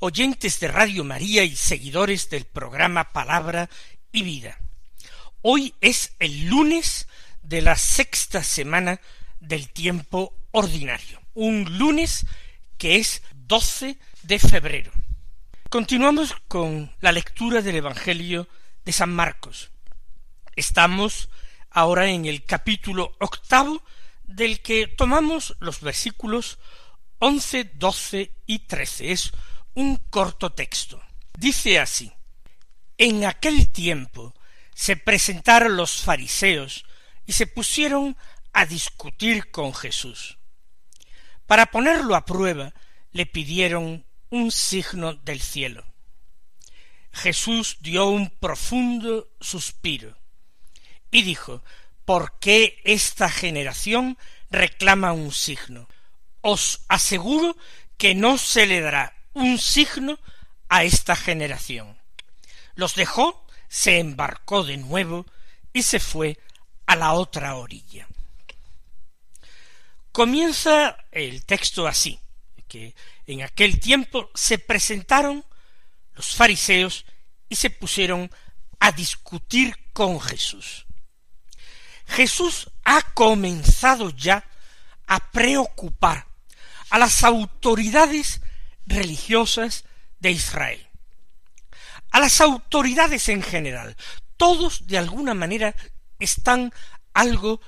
oyentes de Radio María y seguidores del programa Palabra y Vida. Hoy es el lunes de la sexta semana del tiempo ordinario, un lunes que es 12 de febrero. Continuamos con la lectura del Evangelio de San Marcos. Estamos ahora en el capítulo octavo del que tomamos los versículos once, doce y trece. Es un corto texto. Dice así En aquel tiempo se presentaron los fariseos y se pusieron a discutir con Jesús. Para ponerlo a prueba, le pidieron un signo del cielo. Jesús dio un profundo suspiro y dijo, ¿por qué esta generación reclama un signo? Os aseguro que no se le dará un signo a esta generación. Los dejó, se embarcó de nuevo y se fue a la otra orilla. Comienza el texto así, que en aquel tiempo se presentaron los fariseos y se pusieron a discutir con Jesús. Jesús ha comenzado ya a preocupar a las autoridades religiosas de Israel, a las autoridades en general. Todos de alguna manera están algo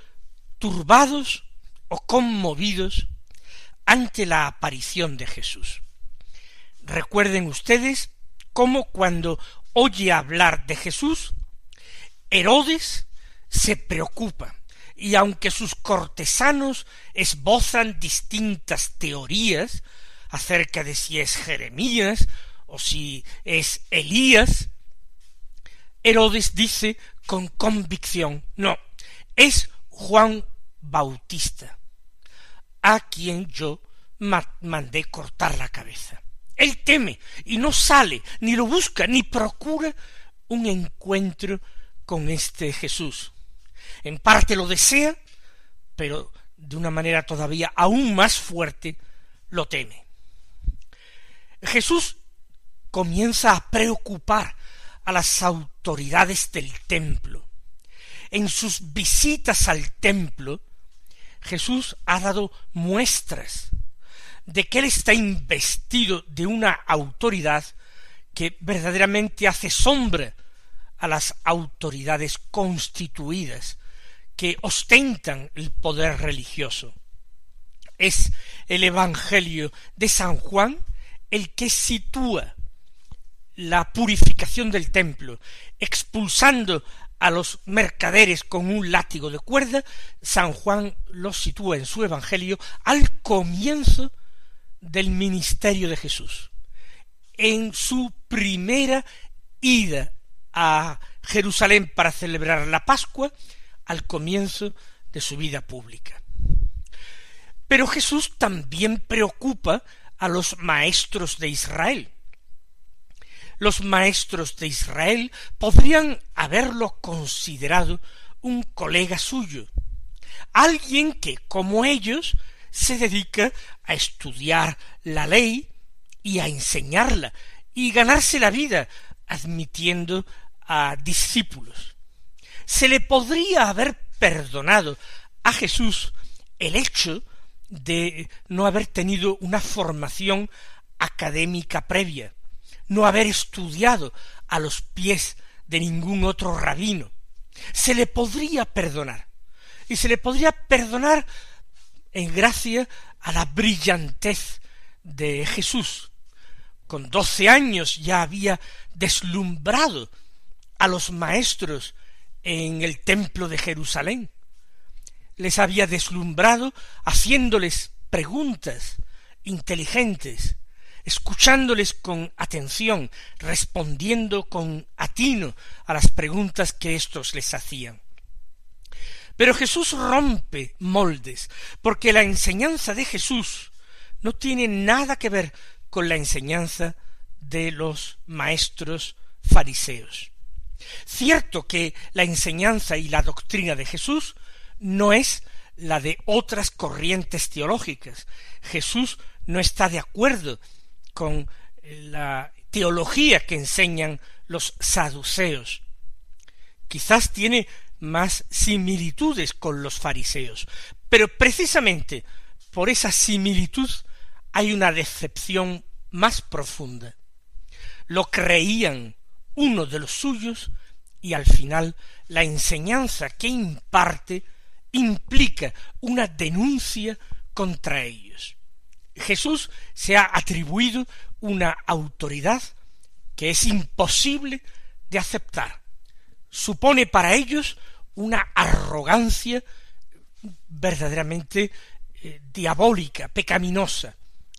turbados o conmovidos ante la aparición de Jesús. Recuerden ustedes cómo cuando oye hablar de Jesús, Herodes se preocupa, y aunque sus cortesanos esbozan distintas teorías acerca de si es Jeremías o si es Elías, Herodes dice con convicción, no, es Juan Bautista a quien yo mandé cortar la cabeza. Él teme y no sale, ni lo busca, ni procura un encuentro con este Jesús. En parte lo desea, pero de una manera todavía aún más fuerte lo teme. Jesús comienza a preocupar a las autoridades del templo. En sus visitas al templo, Jesús ha dado muestras de que Él está investido de una autoridad que verdaderamente hace sombra a las autoridades constituidas que ostentan el poder religioso. Es el Evangelio de San Juan el que sitúa la purificación del templo, expulsando a los mercaderes con un látigo de cuerda, San Juan los sitúa en su Evangelio al comienzo del ministerio de Jesús, en su primera ida a Jerusalén para celebrar la Pascua, al comienzo de su vida pública. Pero Jesús también preocupa a los maestros de Israel, los maestros de Israel podrían haberlo considerado un colega suyo, alguien que, como ellos, se dedica a estudiar la ley y a enseñarla y ganarse la vida admitiendo a discípulos. Se le podría haber perdonado a Jesús el hecho de no haber tenido una formación académica previa, no haber estudiado a los pies de ningún otro rabino. Se le podría perdonar. Y se le podría perdonar en gracia a la brillantez de Jesús. Con doce años ya había deslumbrado a los maestros en el templo de Jerusalén. Les había deslumbrado haciéndoles preguntas inteligentes escuchándoles con atención, respondiendo con atino a las preguntas que éstos les hacían. Pero Jesús rompe moldes, porque la enseñanza de Jesús no tiene nada que ver con la enseñanza de los maestros fariseos. Cierto que la enseñanza y la doctrina de Jesús no es la de otras corrientes teológicas. Jesús no está de acuerdo con la teología que enseñan los saduceos. Quizás tiene más similitudes con los fariseos, pero precisamente por esa similitud hay una decepción más profunda. Lo creían uno de los suyos y al final la enseñanza que imparte implica una denuncia contra ellos. Jesús se ha atribuido una autoridad que es imposible de aceptar. Supone para ellos una arrogancia verdaderamente eh, diabólica, pecaminosa.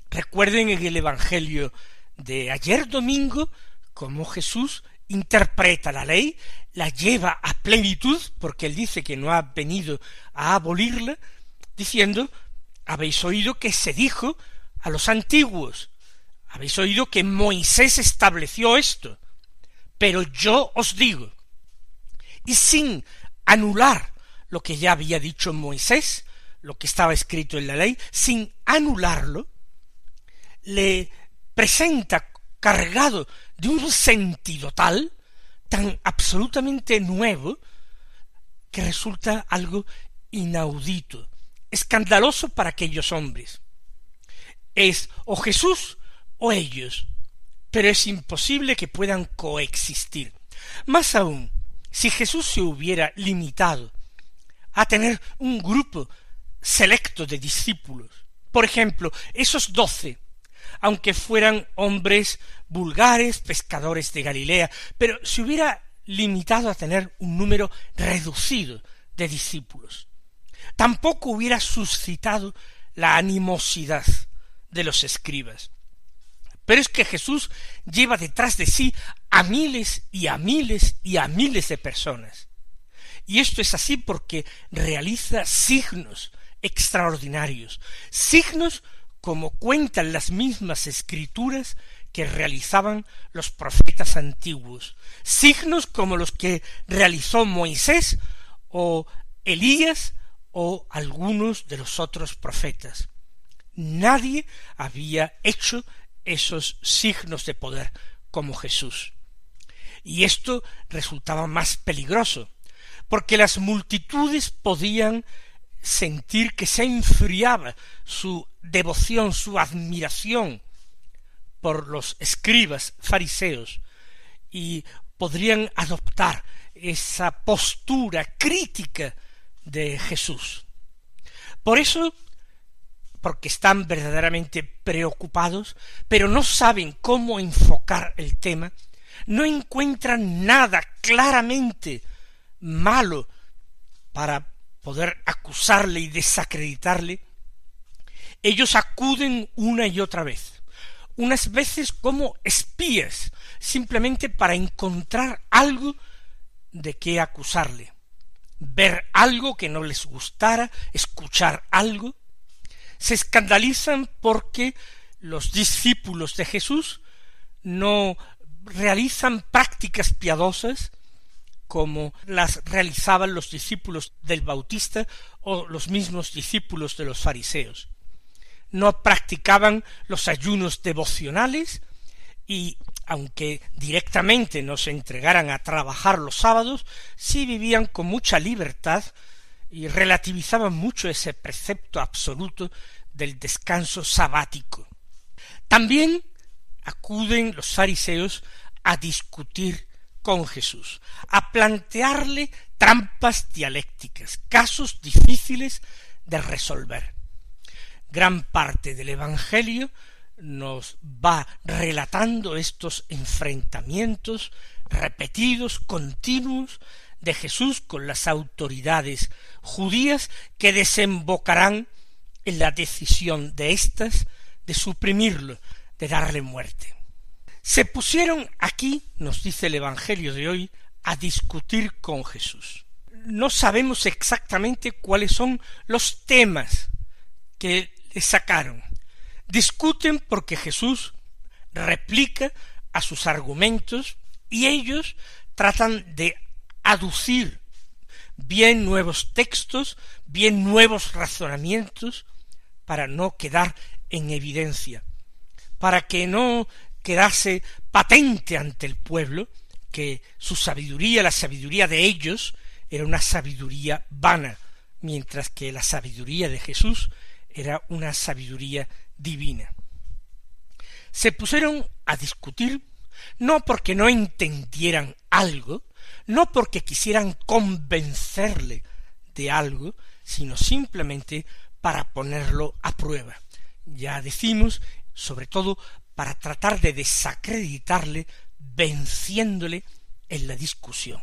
Recuerden en el Evangelio de ayer domingo cómo Jesús interpreta la ley, la lleva a plenitud, porque él dice que no ha venido a abolirla, diciendo habéis oído que se dijo a los antiguos, habéis oído que Moisés estableció esto, pero yo os digo, y sin anular lo que ya había dicho Moisés, lo que estaba escrito en la ley, sin anularlo, le presenta cargado de un sentido tal, tan absolutamente nuevo, que resulta algo inaudito, escandaloso para aquellos hombres. Es o Jesús o ellos, pero es imposible que puedan coexistir. Más aún, si Jesús se hubiera limitado a tener un grupo selecto de discípulos, por ejemplo, esos doce, aunque fueran hombres vulgares, pescadores de Galilea, pero se hubiera limitado a tener un número reducido de discípulos. Tampoco hubiera suscitado la animosidad de los escribas. Pero es que Jesús lleva detrás de sí a miles y a miles y a miles de personas. Y esto es así porque realiza signos extraordinarios, signos como cuentan las mismas escrituras que realizaban los profetas antiguos, signos como los que realizó Moisés o Elías o algunos de los otros profetas. Nadie había hecho esos signos de poder como Jesús. Y esto resultaba más peligroso, porque las multitudes podían sentir que se enfriaba su devoción, su admiración por los escribas fariseos, y podrían adoptar esa postura crítica de Jesús. Por eso porque están verdaderamente preocupados, pero no saben cómo enfocar el tema, no encuentran nada claramente malo para poder acusarle y desacreditarle, ellos acuden una y otra vez, unas veces como espías, simplemente para encontrar algo de qué acusarle, ver algo que no les gustara, escuchar algo, se escandalizan porque los discípulos de Jesús no realizan prácticas piadosas como las realizaban los discípulos del Bautista o los mismos discípulos de los fariseos. No practicaban los ayunos devocionales y aunque directamente no se entregaran a trabajar los sábados, sí vivían con mucha libertad y relativizaban mucho ese precepto absoluto del descanso sabático. También acuden los fariseos a discutir con Jesús, a plantearle trampas dialécticas, casos difíciles de resolver. Gran parte del Evangelio nos va relatando estos enfrentamientos repetidos, continuos, de Jesús con las autoridades judías que desembocarán en la decisión de éstas de suprimirlo de darle muerte. Se pusieron aquí, nos dice el Evangelio de hoy, a discutir con Jesús. No sabemos exactamente cuáles son los temas que le sacaron. Discuten porque Jesús replica a sus argumentos y ellos tratan de aducir bien nuevos textos, bien nuevos razonamientos, para no quedar en evidencia, para que no quedase patente ante el pueblo que su sabiduría, la sabiduría de ellos, era una sabiduría vana, mientras que la sabiduría de Jesús era una sabiduría divina. Se pusieron a discutir no porque no entendieran algo, no porque quisieran convencerle de algo, sino simplemente para ponerlo a prueba. Ya decimos, sobre todo, para tratar de desacreditarle, venciéndole en la discusión.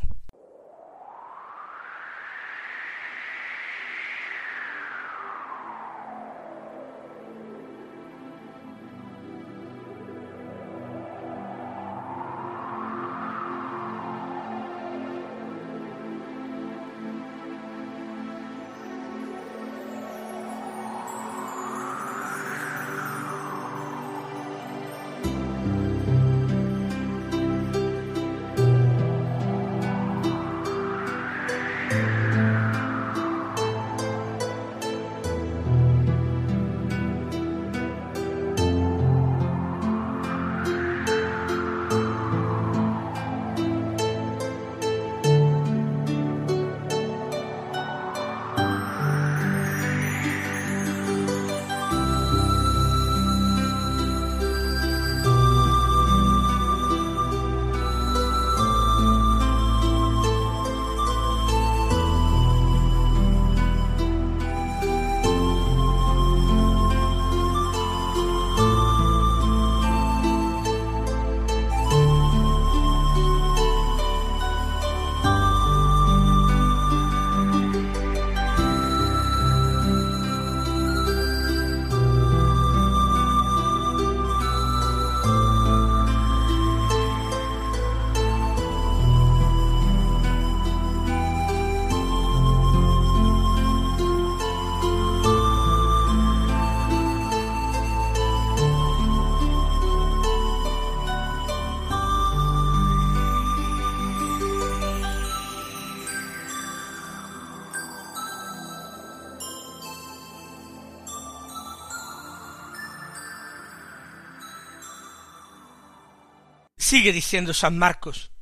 Sigue diciendo San Marcos,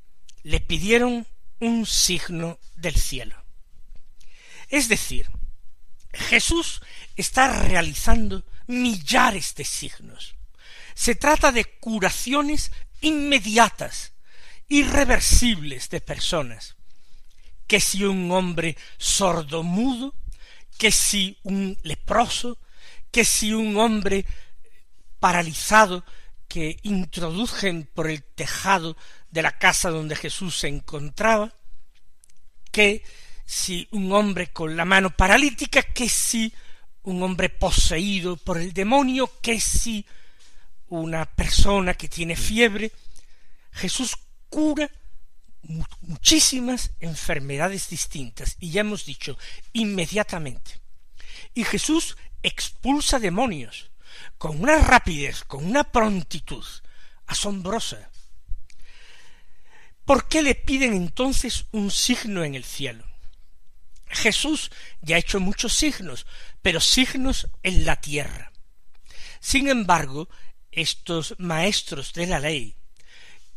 le pidieron un signo del cielo. Es decir, Jesús está realizando millares de signos. Se trata de curaciones inmediatas, irreversibles de personas. Que si un hombre sordo-mudo, que si un leproso, que si un hombre paralizado que introdujen por el tejado de la casa donde Jesús se encontraba, que si un hombre con la mano paralítica, que si un hombre poseído por el demonio, que si una persona que tiene fiebre, Jesús cura muchísimas enfermedades distintas, y ya hemos dicho, inmediatamente. Y Jesús expulsa demonios, con una rapidez, con una prontitud asombrosa. ¿Por qué le piden entonces un signo en el cielo? Jesús ya ha hecho muchos signos, pero signos en la tierra. Sin embargo, estos maestros de la ley,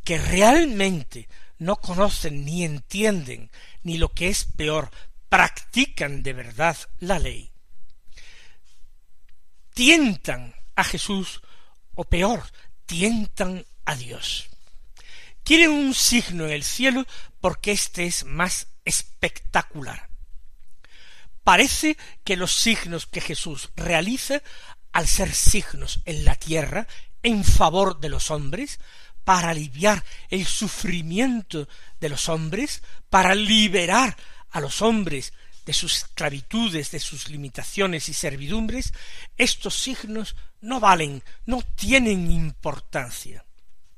que realmente no conocen ni entienden, ni lo que es peor, practican de verdad la ley, tientan a Jesús, o peor, tientan a Dios. Quieren un signo en el cielo porque éste es más espectacular. Parece que los signos que Jesús realiza, al ser signos en la tierra, en favor de los hombres, para aliviar el sufrimiento de los hombres, para liberar a los hombres de sus esclavitudes, de sus limitaciones y servidumbres, estos signos no valen, no tienen importancia.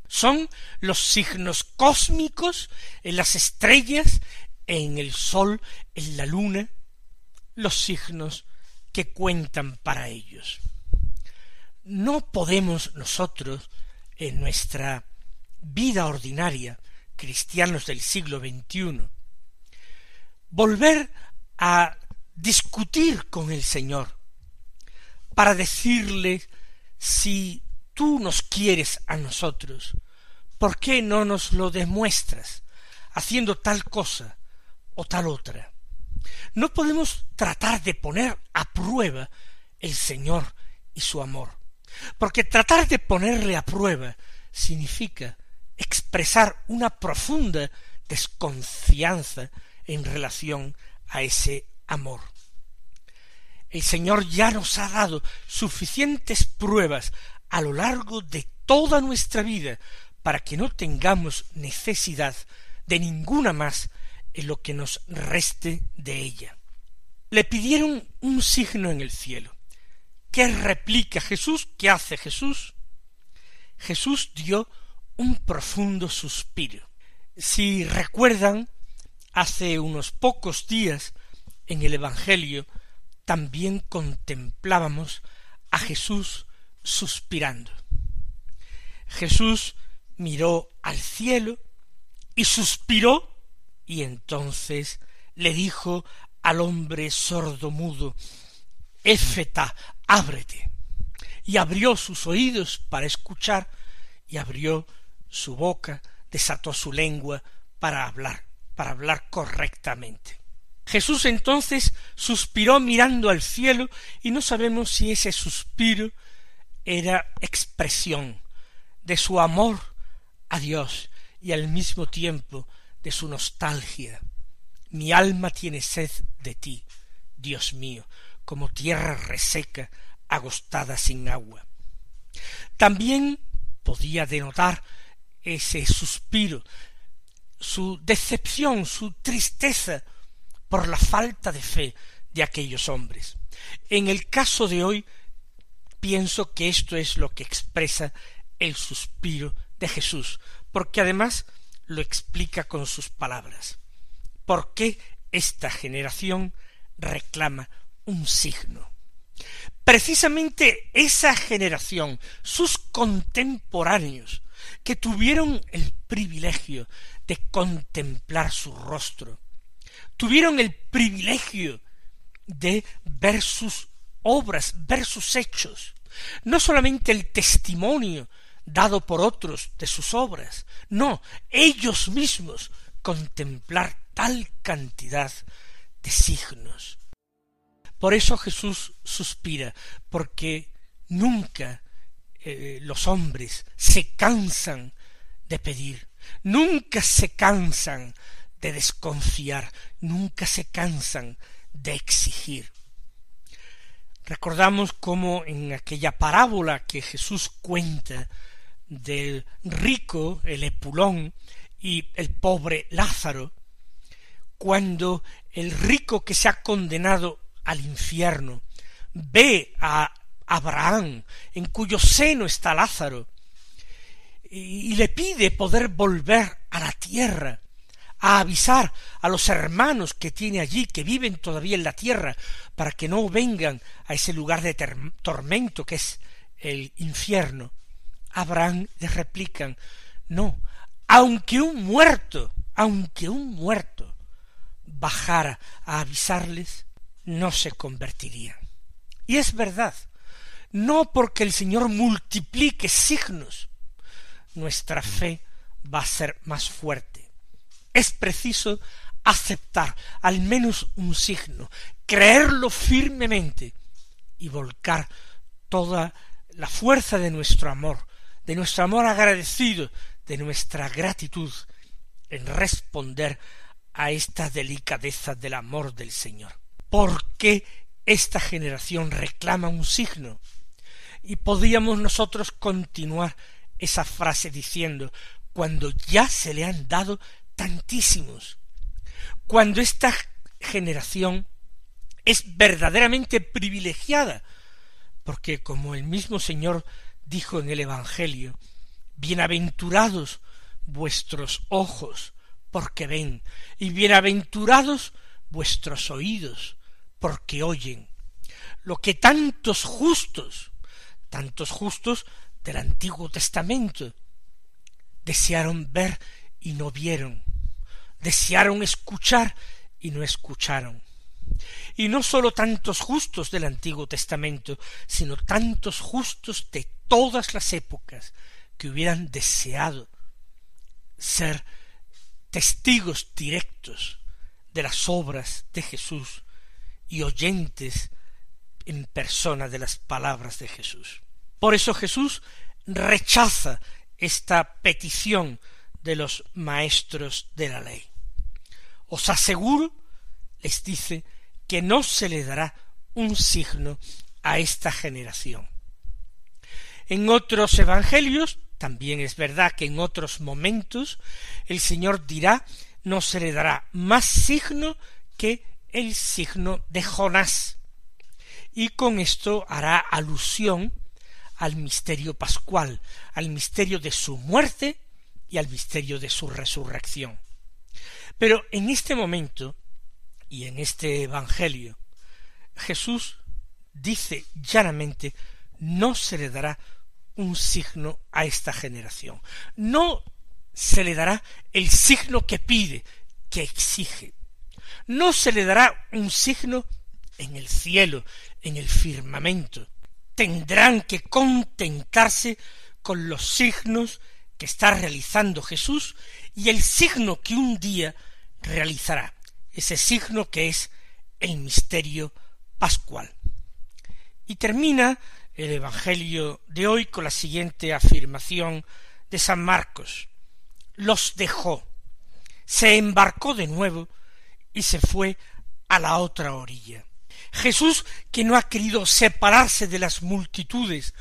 Son los signos cósmicos en las estrellas, en el sol, en la luna, los signos que cuentan para ellos. No podemos nosotros, en nuestra vida ordinaria, cristianos del siglo XXI, volver a discutir con el Señor para decirle si tú nos quieres a nosotros, ¿por qué no nos lo demuestras haciendo tal cosa o tal otra? No podemos tratar de poner a prueba el Señor y su amor, porque tratar de ponerle a prueba significa expresar una profunda desconfianza en relación a ese amor. El Señor ya nos ha dado suficientes pruebas a lo largo de toda nuestra vida para que no tengamos necesidad de ninguna más en lo que nos reste de ella. Le pidieron un signo en el cielo. ¿Qué replica Jesús? ¿Qué hace Jesús? Jesús dio un profundo suspiro. Si recuerdan, hace unos pocos días en el Evangelio también contemplábamos a Jesús suspirando. Jesús miró al cielo y suspiró y entonces le dijo al hombre sordo mudo, Éfeta, ábrete. Y abrió sus oídos para escuchar, y abrió su boca, desató su lengua para hablar, para hablar correctamente. Jesús entonces suspiró mirando al cielo, y no sabemos si ese suspiro era expresión de su amor a Dios y al mismo tiempo de su nostalgia. Mi alma tiene sed de ti, Dios mío, como tierra reseca, agostada sin agua. También podía denotar ese suspiro, su decepción, su tristeza por la falta de fe de aquellos hombres. En el caso de hoy, pienso que esto es lo que expresa el suspiro de Jesús, porque además lo explica con sus palabras. ¿Por qué esta generación reclama un signo? Precisamente esa generación, sus contemporáneos, que tuvieron el privilegio de contemplar su rostro, tuvieron el privilegio de ver sus obras, ver sus hechos, no solamente el testimonio dado por otros de sus obras, no, ellos mismos contemplar tal cantidad de signos. Por eso Jesús suspira, porque nunca eh, los hombres se cansan de pedir, nunca se cansan de desconfiar, nunca se cansan de exigir. Recordamos cómo en aquella parábola que Jesús cuenta del rico, el Epulón, y el pobre Lázaro, cuando el rico que se ha condenado al infierno ve a Abraham, en cuyo seno está Lázaro, y, le pide poder volver a la tierra, a avisar a los hermanos que tiene allí, que viven todavía en la tierra, para que no vengan a ese lugar de tormento que es el infierno. Abraham le replican, no, aunque un muerto, aunque un muerto bajara a avisarles, no se convertirían. Y es verdad, no porque el Señor multiplique signos, nuestra fe va a ser más fuerte. Es preciso aceptar al menos un signo, creerlo firmemente y volcar toda la fuerza de nuestro amor, de nuestro amor agradecido, de nuestra gratitud en responder a esta delicadeza del amor del Señor. ¿Por qué esta generación reclama un signo? Y podríamos nosotros continuar esa frase diciendo cuando ya se le han dado tantísimos, cuando esta generación es verdaderamente privilegiada, porque como el mismo Señor dijo en el Evangelio, bienaventurados vuestros ojos, porque ven, y bienaventurados vuestros oídos, porque oyen. Lo que tantos justos, tantos justos del Antiguo Testamento, desearon ver y no vieron, desearon escuchar y no escucharon. Y no sólo tantos justos del Antiguo Testamento, sino tantos justos de todas las épocas que hubieran deseado ser testigos directos de las obras de Jesús y oyentes en persona de las palabras de Jesús. Por eso Jesús rechaza esta petición de los maestros de la ley. Os aseguro, les dice, que no se le dará un signo a esta generación. En otros evangelios, también es verdad que en otros momentos, el Señor dirá, no se le dará más signo que el signo de Jonás. Y con esto hará alusión al misterio pascual, al misterio de su muerte y al misterio de su resurrección. Pero en este momento y en este Evangelio, Jesús dice llanamente no se le dará un signo a esta generación. No se le dará el signo que pide, que exige. No se le dará un signo en el cielo, en el firmamento, tendrán que contentarse con los signos que está realizando Jesús y el signo que un día realizará, ese signo que es el misterio pascual. Y termina el Evangelio de hoy con la siguiente afirmación de San Marcos. Los dejó, se embarcó de nuevo y se fue a la otra orilla. Jesús que no ha querido separarse de las multitudes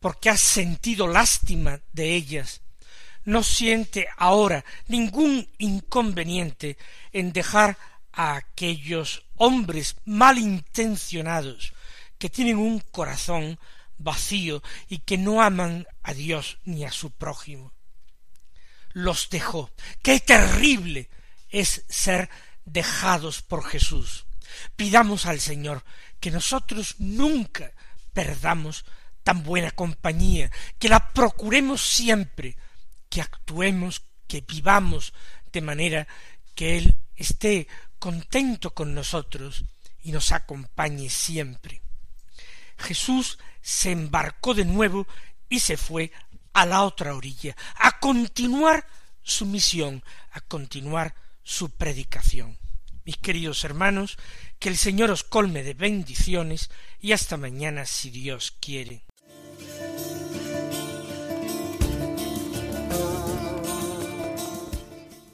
porque ha sentido lástima de ellas, no siente ahora ningún inconveniente en dejar a aquellos hombres malintencionados que tienen un corazón vacío y que no aman a Dios ni a su prójimo. Los dejó. Qué terrible es ser dejados por Jesús. Pidamos al Señor que nosotros nunca perdamos tan buena compañía, que la procuremos siempre, que actuemos, que vivamos de manera que Él esté contento con nosotros y nos acompañe siempre. Jesús se embarcó de nuevo y se fue a la otra orilla, a continuar su misión, a continuar su predicación. Mis queridos hermanos, que el Señor os colme de bendiciones y hasta mañana si Dios quiere.